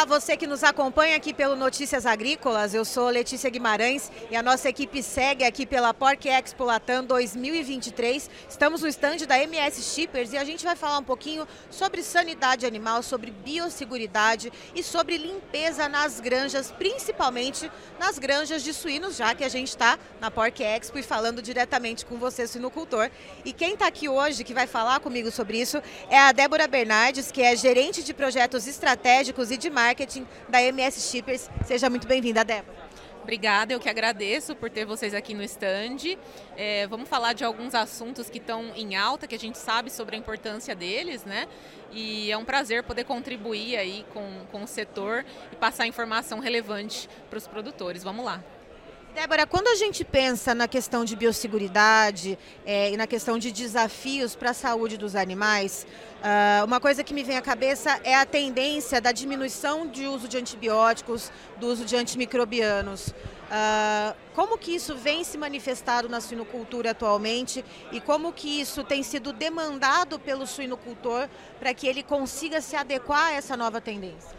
Olá, você que nos acompanha aqui pelo Notícias Agrícolas. Eu sou Letícia Guimarães e a nossa equipe segue aqui pela Porc Expo Latam 2023. Estamos no estande da MS Shippers e a gente vai falar um pouquinho sobre sanidade animal, sobre biosseguridade e sobre limpeza nas granjas, principalmente nas granjas de suínos, já que a gente está na Porc Expo e falando diretamente com você, suinocultor. E quem está aqui hoje, que vai falar comigo sobre isso, é a Débora Bernardes, que é gerente de projetos estratégicos e de marketing da MS Shippers. Seja muito bem-vinda, Débora. Obrigada, eu que agradeço por ter vocês aqui no stand. É, vamos falar de alguns assuntos que estão em alta, que a gente sabe sobre a importância deles, né? E é um prazer poder contribuir aí com, com o setor e passar informação relevante para os produtores. Vamos lá. Débora, quando a gente pensa na questão de biosseguridade é, e na questão de desafios para a saúde dos animais, uh, uma coisa que me vem à cabeça é a tendência da diminuição de uso de antibióticos, do uso de antimicrobianos. Uh, como que isso vem se manifestado na suinocultura atualmente e como que isso tem sido demandado pelo suinocultor para que ele consiga se adequar a essa nova tendência?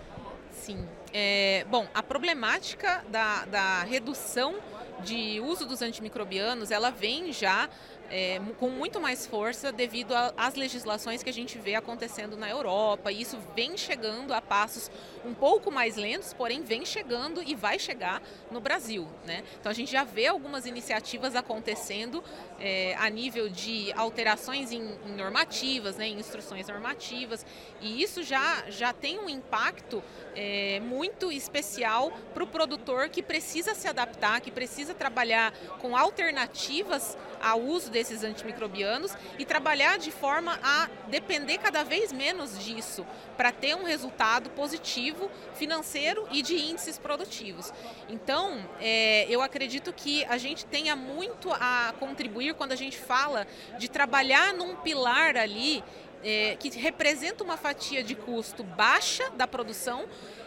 Sim. É, bom, a problemática da, da redução de uso dos antimicrobianos, ela vem já é, com muito mais força devido às legislações que a gente vê acontecendo na Europa. E isso vem chegando a passos um pouco mais lentos, porém vem chegando e vai chegar no Brasil. Né? Então a gente já vê algumas iniciativas acontecendo é, a nível de alterações em, em normativas, né, em instruções normativas, e isso já, já tem um impacto é, muito especial para o produtor que precisa se adaptar, que precisa trabalhar com alternativas ao uso desses antimicrobianos e trabalhar de forma a depender cada vez menos disso, para ter um resultado positivo financeiro e de índices produtivos. Então, é, eu acredito que a gente tenha muito a contribuir quando a gente fala de trabalhar num pilar ali é, que representa uma fatia de custo baixa da produção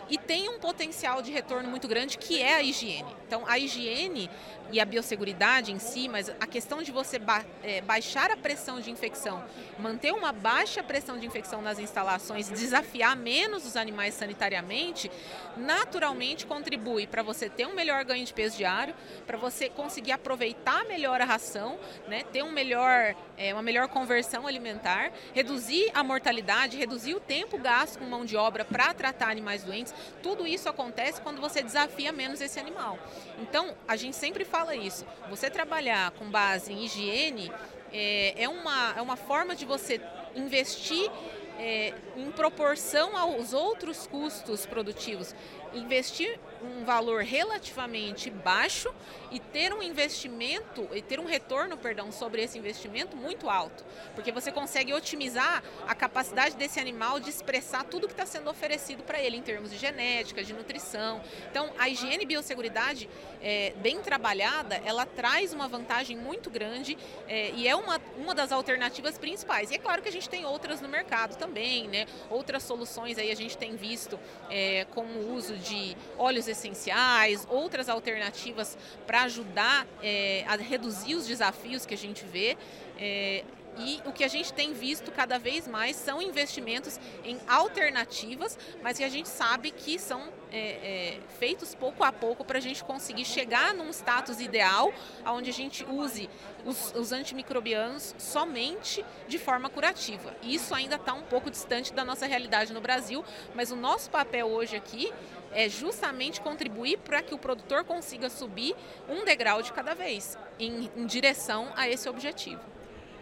e tem um potencial de retorno muito grande que é a higiene. Então, a higiene e a biosseguridade em si, mas a questão de você ba é, baixar a pressão de infecção, manter uma baixa pressão de infecção nas instalações, desafiar menos os animais sanitariamente, naturalmente contribui para você ter um melhor ganho de peso diário, para você conseguir aproveitar melhor a ração, né, ter um melhor, é, uma melhor conversão alimentar, reduzir a mortalidade, reduzir o tempo gasto com mão de obra para tratar animais doentes. Tudo isso acontece quando você desafia menos esse animal. Então, a gente sempre fala isso. Você trabalhar com base em higiene é, é, uma, é uma forma de você investir é, em proporção aos outros custos produtivos investir um valor relativamente baixo e ter um investimento e ter um retorno, perdão, sobre esse investimento muito alto, porque você consegue otimizar a capacidade desse animal de expressar tudo que está sendo oferecido para ele em termos de genética, de nutrição. Então, a higiene e biosseguridade é, bem trabalhada, ela traz uma vantagem muito grande é, e é uma, uma das alternativas principais. E é claro que a gente tem outras no mercado também, né? Outras soluções aí a gente tem visto é, como o uso de óleos essenciais, outras alternativas para ajudar é, a reduzir os desafios que a gente vê. É, e o que a gente tem visto cada vez mais são investimentos em alternativas, mas que a gente sabe que são é, é, feitos pouco a pouco para a gente conseguir chegar num status ideal, onde a gente use os, os antimicrobianos somente de forma curativa. Isso ainda está um pouco distante da nossa realidade no Brasil, mas o nosso papel hoje aqui é justamente contribuir para que o produtor consiga subir um degrau de cada vez em, em direção a esse objetivo.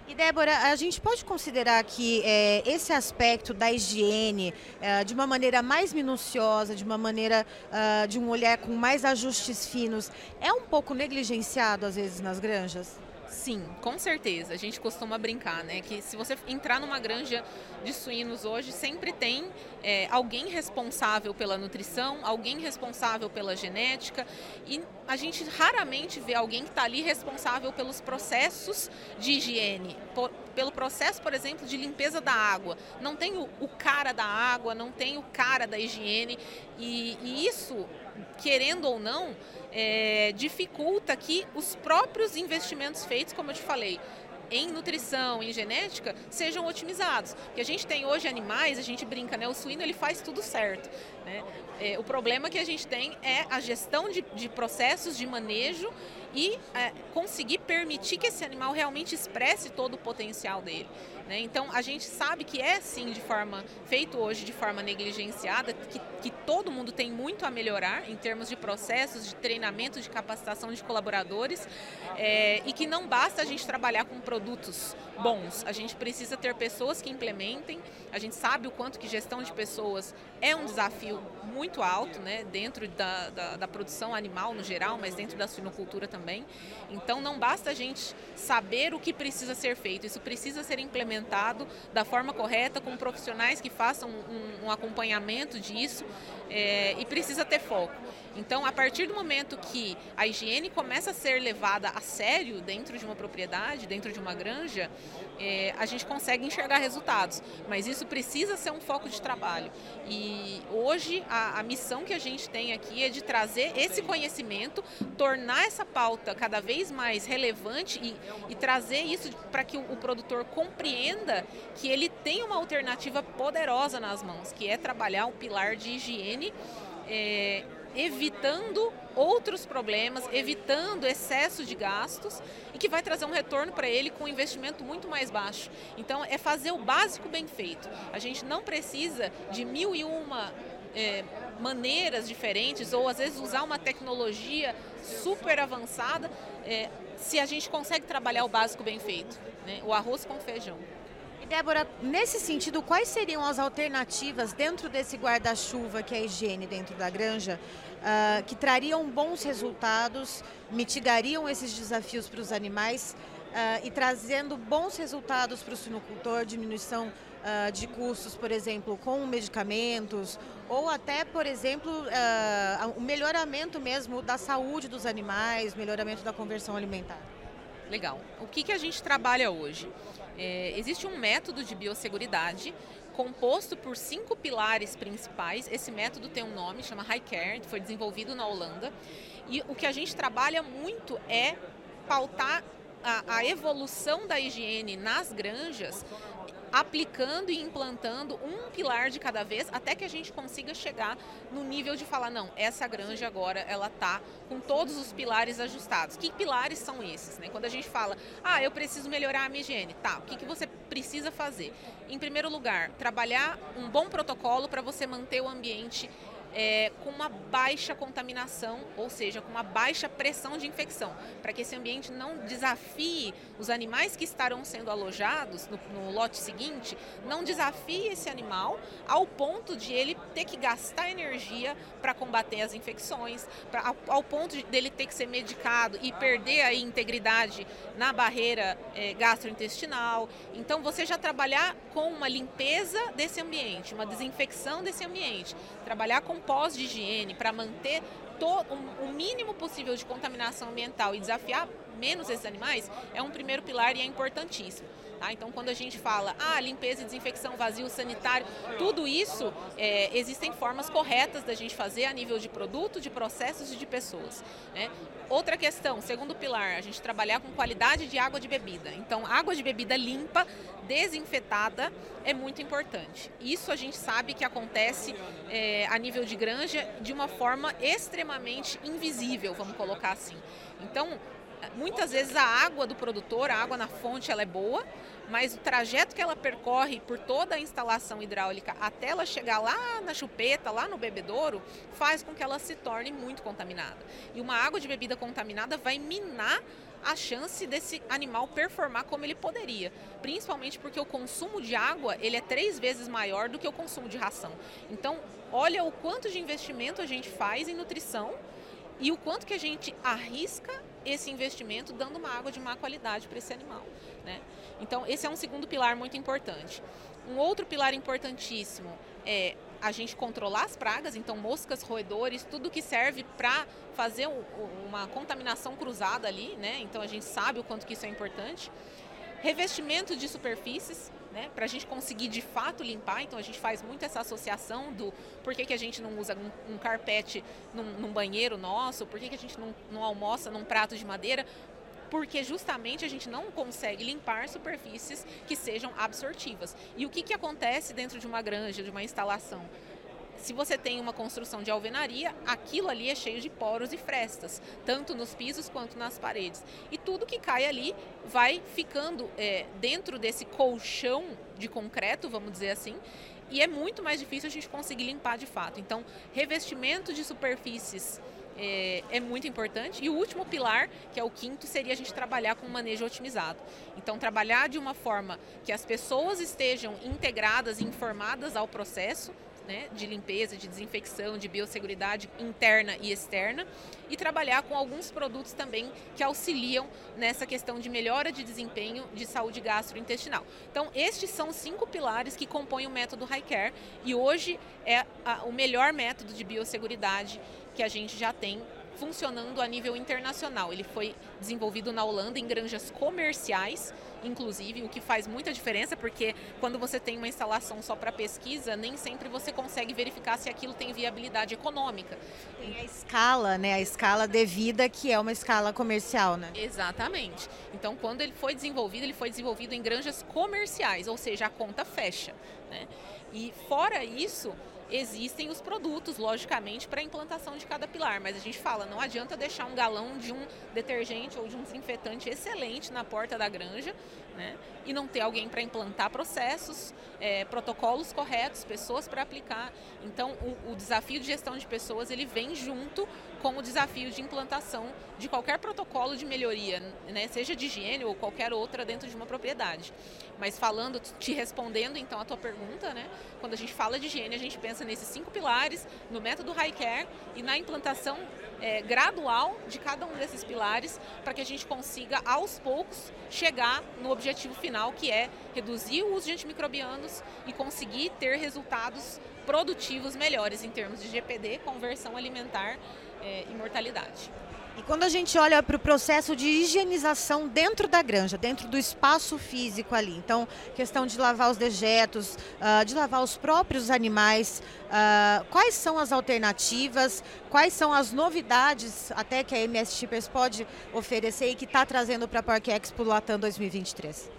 E Débora, a gente pode considerar que é, esse aspecto da higiene, é, de uma maneira mais minuciosa, de uma maneira uh, de um olhar com mais ajustes finos, é um pouco negligenciado às vezes nas granjas? Sim, com certeza. A gente costuma brincar, né? Que se você entrar numa granja de suínos hoje, sempre tem é, alguém responsável pela nutrição, alguém responsável pela genética e a gente raramente vê alguém que está ali responsável pelos processos de higiene, por, pelo processo, por exemplo, de limpeza da água. Não tem o, o cara da água, não tem o cara da higiene e, e isso, querendo ou não, é, dificulta que os próprios investimentos feitos, como eu te falei, em nutrição, em genética, sejam otimizados. Porque a gente tem hoje animais, a gente brinca, né? O suíno ele faz tudo certo. Né? É, o problema que a gente tem é a gestão de, de processos de manejo e é, conseguir permitir que esse animal realmente expresse todo o potencial dele. Né? Então a gente sabe que é sim de forma feito hoje de forma negligenciada, que, que todo mundo tem muito a melhorar em termos de processos, de treinamento, de capacitação de colaboradores é, e que não basta a gente trabalhar com produtos bons, a gente precisa ter pessoas que implementem. A gente sabe o quanto que gestão de pessoas é um desafio muito alto, né, dentro da, da, da produção animal no geral, mas dentro da suinocultura também. Então não basta a gente saber o que precisa ser feito, isso precisa ser implementado da forma correta, com profissionais que façam um, um acompanhamento disso é, e precisa ter foco. Então, a partir do momento que a higiene começa a ser levada a sério dentro de uma propriedade, dentro de uma granja, é, a gente consegue enxergar resultados. Mas isso precisa ser um foco de trabalho. E hoje a, a missão que a gente tem aqui é de trazer esse conhecimento, tornar essa pauta cada vez mais relevante e, e trazer isso para que o, o produtor compreenda que ele tem uma alternativa poderosa nas mãos, que é trabalhar o pilar de higiene. É, evitando outros problemas, evitando excesso de gastos e que vai trazer um retorno para ele com um investimento muito mais baixo. Então, é fazer o básico bem feito. A gente não precisa de mil e uma é, maneiras diferentes ou às vezes usar uma tecnologia super avançada é, se a gente consegue trabalhar o básico bem feito, né? o arroz com feijão. Débora, nesse sentido, quais seriam as alternativas dentro desse guarda-chuva que é a higiene dentro da granja, uh, que trariam bons resultados, mitigariam esses desafios para os animais uh, e trazendo bons resultados para o sinocultor, diminuição uh, de custos, por exemplo, com medicamentos ou até, por exemplo, o melhoramento mesmo da saúde dos animais, melhoramento da conversão alimentar? Legal. O que, que a gente trabalha hoje? É, existe um método de biosseguridade composto por cinco pilares principais. Esse método tem um nome, chama High Care, foi desenvolvido na Holanda. E o que a gente trabalha muito é pautar a, a evolução da higiene nas granjas aplicando e implantando um pilar de cada vez até que a gente consiga chegar no nível de falar não, essa granja agora ela tá com todos os pilares ajustados. Que pilares são esses, né? Quando a gente fala, ah, eu preciso melhorar a minha higiene, tá? O que, que você precisa fazer? Em primeiro lugar, trabalhar um bom protocolo para você manter o ambiente é, com uma baixa contaminação, ou seja, com uma baixa pressão de infecção, para que esse ambiente não desafie os animais que estarão sendo alojados no, no lote seguinte, não desafie esse animal ao ponto de ele ter que gastar energia para combater as infecções, pra, ao, ao, ponto de dele ter que ser medicado e perder a integridade na barreira é, gastrointestinal. Então, você já trabalhar com uma limpeza desse ambiente, uma desinfecção desse ambiente, trabalhar com pós de higiene para manter o mínimo possível de contaminação ambiental e desafiar menos esses animais é um primeiro pilar e é importantíssimo. Tá? Então, quando a gente fala, ah, limpeza e desinfecção, vazio sanitário, tudo isso, é, existem formas corretas da gente fazer a nível de produto, de processos e de pessoas. Né? Outra questão, segundo pilar, a gente trabalhar com qualidade de água de bebida. Então, água de bebida limpa, desinfetada, é muito importante. Isso a gente sabe que acontece é, a nível de granja de uma forma extremamente invisível, vamos colocar assim. Então, muitas vezes a água do produtor, a água na fonte, ela é boa, mas o trajeto que ela percorre por toda a instalação hidráulica até ela chegar lá na chupeta, lá no bebedouro, faz com que ela se torne muito contaminada. E uma água de bebida contaminada vai minar a chance desse animal performar como ele poderia, principalmente porque o consumo de água ele é três vezes maior do que o consumo de ração. Então, olha o quanto de investimento a gente faz em nutrição e o quanto que a gente arrisca esse investimento dando uma água de má qualidade para esse animal. Né? Então, esse é um segundo pilar muito importante. Um outro pilar importantíssimo é a gente controlar as pragas, então moscas, roedores, tudo que serve para fazer uma contaminação cruzada ali, né? Então a gente sabe o quanto que isso é importante. Revestimento de superfícies, né, para a gente conseguir de fato limpar. Então a gente faz muito essa associação do por que, que a gente não usa um, um carpete num, num, banheiro nosso, por que, que a gente não, não almoça num prato de madeira. porque justamente a gente não consegue limpar superfícies que sejam absortivas. E o que, que acontece dentro de uma granja, de uma instalação? Se você tem uma construção de alvenaria, aquilo ali é cheio de poros e frestas, tanto nos pisos quanto nas paredes. E tudo que cai ali vai ficando é, dentro desse colchão de concreto, vamos dizer assim, e é muito mais difícil a gente conseguir limpar de fato. Então, revestimento de superfícies é, é, muito importante. E o último pilar, que é o quinto, seria a gente trabalhar com um manejo otimizado. Então, trabalhar de uma forma que as pessoas estejam integradas e informadas ao processo, né, de limpeza, de desinfecção, de biosseguridade interna e externa e trabalhar com alguns produtos também que auxiliam nessa questão de melhora de desempenho de saúde gastrointestinal. Então, estes são cinco pilares que compõem o método High Care e hoje é a, o melhor método de biosseguridade que a gente já tem funcionando a nível internacional. Ele foi desenvolvido na Holanda em granjas comerciais, inclusive, o que faz muita diferença, porque quando você tem uma instalação só para pesquisa, nem sempre você consegue verificar se aquilo tem viabilidade econômica. Tem a escala, né? A escala devida, que é uma escala comercial, né? Exatamente. Então, quando ele foi desenvolvido, ele foi desenvolvido em granjas comerciais, ou seja, a conta fecha. Né? E fora isso, existem os produtos, logicamente, para a implantação de cada pilar, mas a gente fala, não adianta deixar um galão de um detergente ou de um desinfetante excelente na porta da granja, né? E não ter alguém para implantar processos, é, protocolos corretos, pessoas para aplicar. Então, o, o desafio de gestão de pessoas ele vem junto com o desafio de implantação de qualquer protocolo de melhoria, né? seja de higiene ou qualquer outra dentro de uma propriedade. Mas falando, te respondendo então a tua pergunta, né? quando a gente fala de higiene, a gente pensa nesses cinco pilares, no método High Care e na implantação é, gradual de cada um desses pilares para que a gente consiga, aos poucos, chegar no objetivo final, que é reduzir o uso de antimicrobianos e conseguir ter resultados produtivos melhores em termos de GPD, conversão alimentar é, e mortalidade. E quando a gente olha para o processo de higienização dentro da granja, dentro do espaço físico ali, então questão de lavar os dejetos, uh, de lavar os próprios animais, uh, quais são as alternativas, quais são as novidades até que a MS Shippers pode oferecer e que está trazendo para a Parque Expo Latam 2023?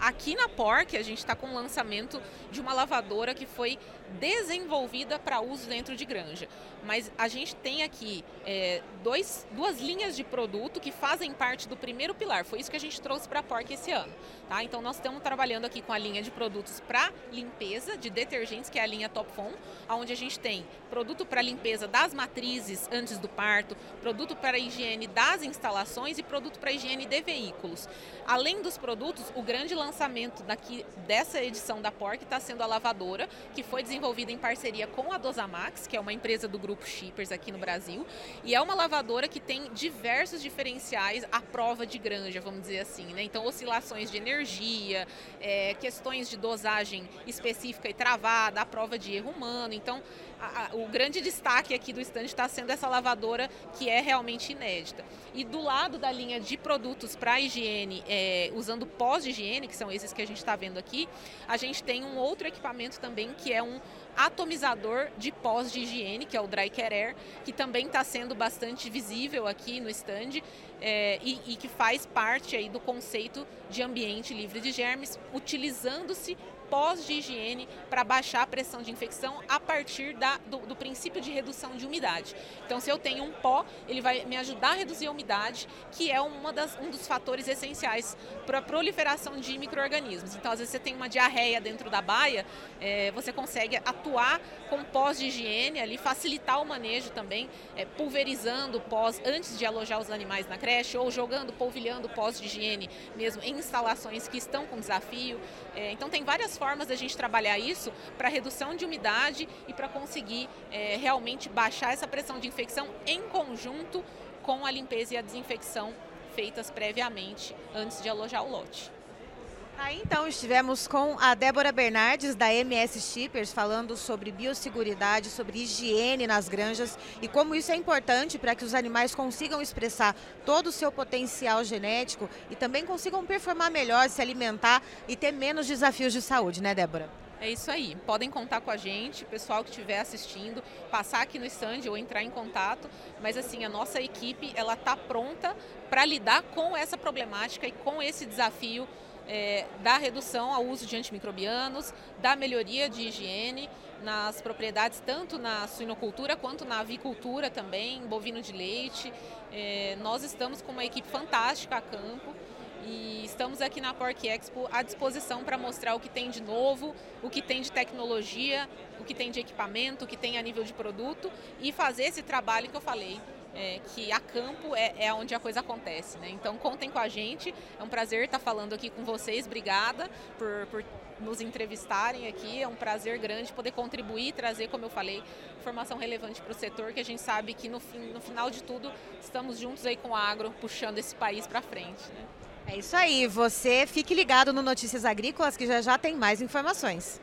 Aqui na PORC a gente está com o lançamento de uma lavadora que foi desenvolvida para uso dentro de granja. Mas a gente tem aqui é, dois, duas linhas de produto que fazem parte do primeiro pilar. Foi isso que a gente trouxe para a PORC esse ano. Tá? Então nós estamos trabalhando aqui com a linha de produtos para limpeza de detergentes, que é a linha Top Fon, onde a gente tem produto para limpeza das matrizes antes do parto, produto para higiene das instalações e produto para higiene de veículos. Além dos produtos, o grande lançamento daqui dessa edição da PORC está sendo a lavadora, que foi desenvolvida em parceria com a Dosamax, que é uma empresa do grupo Shippers aqui no Brasil, e é uma lavadora que tem diversos diferenciais à prova de granja, vamos dizer assim, né? Então, oscilações de energia, é, questões de dosagem específica e travada, a prova de erro humano. Então, a, a, o grande destaque aqui do stand está sendo essa lavadora que é realmente inédita. E do lado da linha de produtos para higiene, é, usando pós-higiene, que são esses que a gente está vendo aqui, a gente tem um outro equipamento também que é um atomizador de pós de higiene, que é o Dry Care Air, que também está sendo bastante visível aqui no stand é, e, e que faz parte aí do conceito de ambiente livre de germes, utilizando-se pós de higiene para baixar a pressão de infecção a partir da, do, do, princípio de redução de umidade. Então, se eu tenho um pó, ele vai me ajudar a reduzir a umidade, que é uma das, um dos fatores essenciais para a proliferação de micro-organismos. Então, às vezes você tem uma diarreia dentro da baia, é, você consegue atuar com pós de higiene ali, facilitar o manejo também, é, pulverizando pós antes de alojar os animais na creche ou jogando, polvilhando pós de higiene mesmo em instalações que estão com desafio. É, então, tem várias formas da gente trabalhar isso para redução de umidade e para conseguir é, realmente baixar essa pressão de infecção em conjunto com a limpeza e a desinfecção feitas previamente antes de alojar o lote. Aí então estivemos com a Débora Bernardes da MS Shippers falando sobre biosseguridade, sobre higiene nas granjas e como isso é importante para que os animais consigam expressar todo o seu potencial genético e também consigam performar melhor, se alimentar e ter menos desafios de saúde, né, Débora? É isso aí. Podem contar com a gente, pessoal que estiver assistindo, passar aqui no stand ou entrar em contato. Mas assim, a nossa equipe ela está pronta para lidar com essa problemática e com esse desafio é, da redução ao uso de antimicrobianos, da melhoria de higiene nas propriedades, tanto na suinocultura quanto na avicultura também, bovino de leite. É, nós estamos com uma equipe fantástica a campo e estamos aqui na Pork Expo à disposição para mostrar o que tem de novo, o que tem de tecnologia, o que tem de equipamento, o que tem a nível de produto e fazer esse trabalho que eu falei, é, que a campo é, é, onde a coisa acontece. Né? Então contem com a gente, é um prazer estar falando aqui com vocês, obrigada por, por nos entrevistarem aqui, é um prazer grande poder contribuir, trazer, como eu falei, informação relevante para o setor, que a gente sabe que no, fim, no final de tudo estamos juntos aí com o agro, puxando esse país para frente. Né? É isso aí, você fique ligado no Notícias Agrícolas que já já tem mais informações.